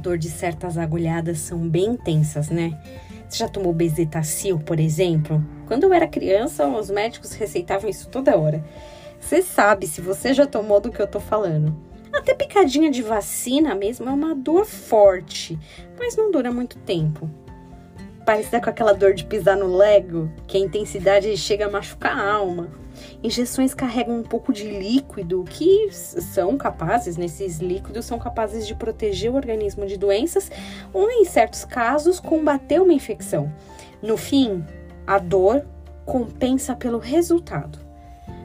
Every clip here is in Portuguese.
dor de certas agulhadas são bem intensas, né? Você já tomou bezetacil, por exemplo? Quando eu era criança, os médicos receitavam isso toda hora. Você sabe se você já tomou do que eu tô falando. Até picadinha de vacina mesmo é uma dor forte, mas não dura muito tempo. Parecida com aquela dor de pisar no lego, que a intensidade chega a machucar a alma. Injeções carregam um pouco de líquido que são capazes, nesses líquidos, são capazes de proteger o organismo de doenças ou, em certos casos, combater uma infecção. No fim, a dor compensa pelo resultado.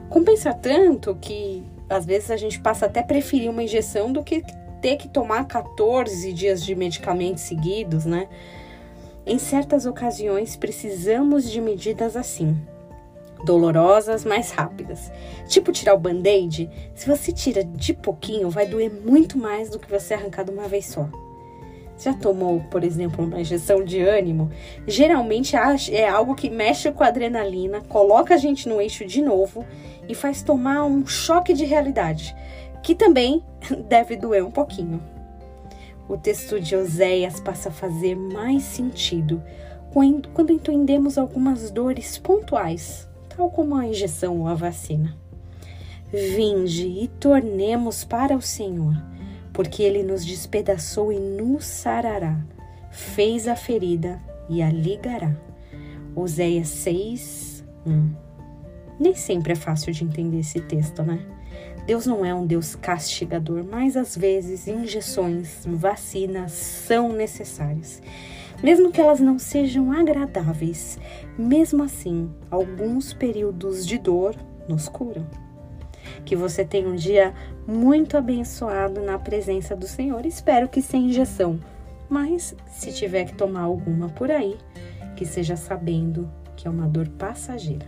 Compensa tanto que às vezes a gente passa até a preferir uma injeção do que ter que tomar 14 dias de medicamentos seguidos, né? Em certas ocasiões precisamos de medidas assim dolorosas, mais rápidas. Tipo tirar o band-aid, se você tira de pouquinho, vai doer muito mais do que você arrancar de uma vez só. Já tomou, por exemplo, uma injeção de ânimo? Geralmente é algo que mexe com a adrenalina, coloca a gente no eixo de novo e faz tomar um choque de realidade, que também deve doer um pouquinho. O texto de Oséias passa a fazer mais sentido quando entendemos algumas dores pontuais tal como a injeção ou a vacina. Vinde e tornemos para o Senhor, porque ele nos despedaçou e nos sarará, fez a ferida e a ligará. Oséias 6, 1. Nem sempre é fácil de entender esse texto, né? Deus não é um Deus castigador, mas às vezes injeções, vacinas são necessárias mesmo que elas não sejam agradáveis. Mesmo assim, alguns períodos de dor nos curam. Que você tenha um dia muito abençoado na presença do Senhor. Espero que sem injeção, mas se tiver que tomar alguma por aí, que seja sabendo que é uma dor passageira.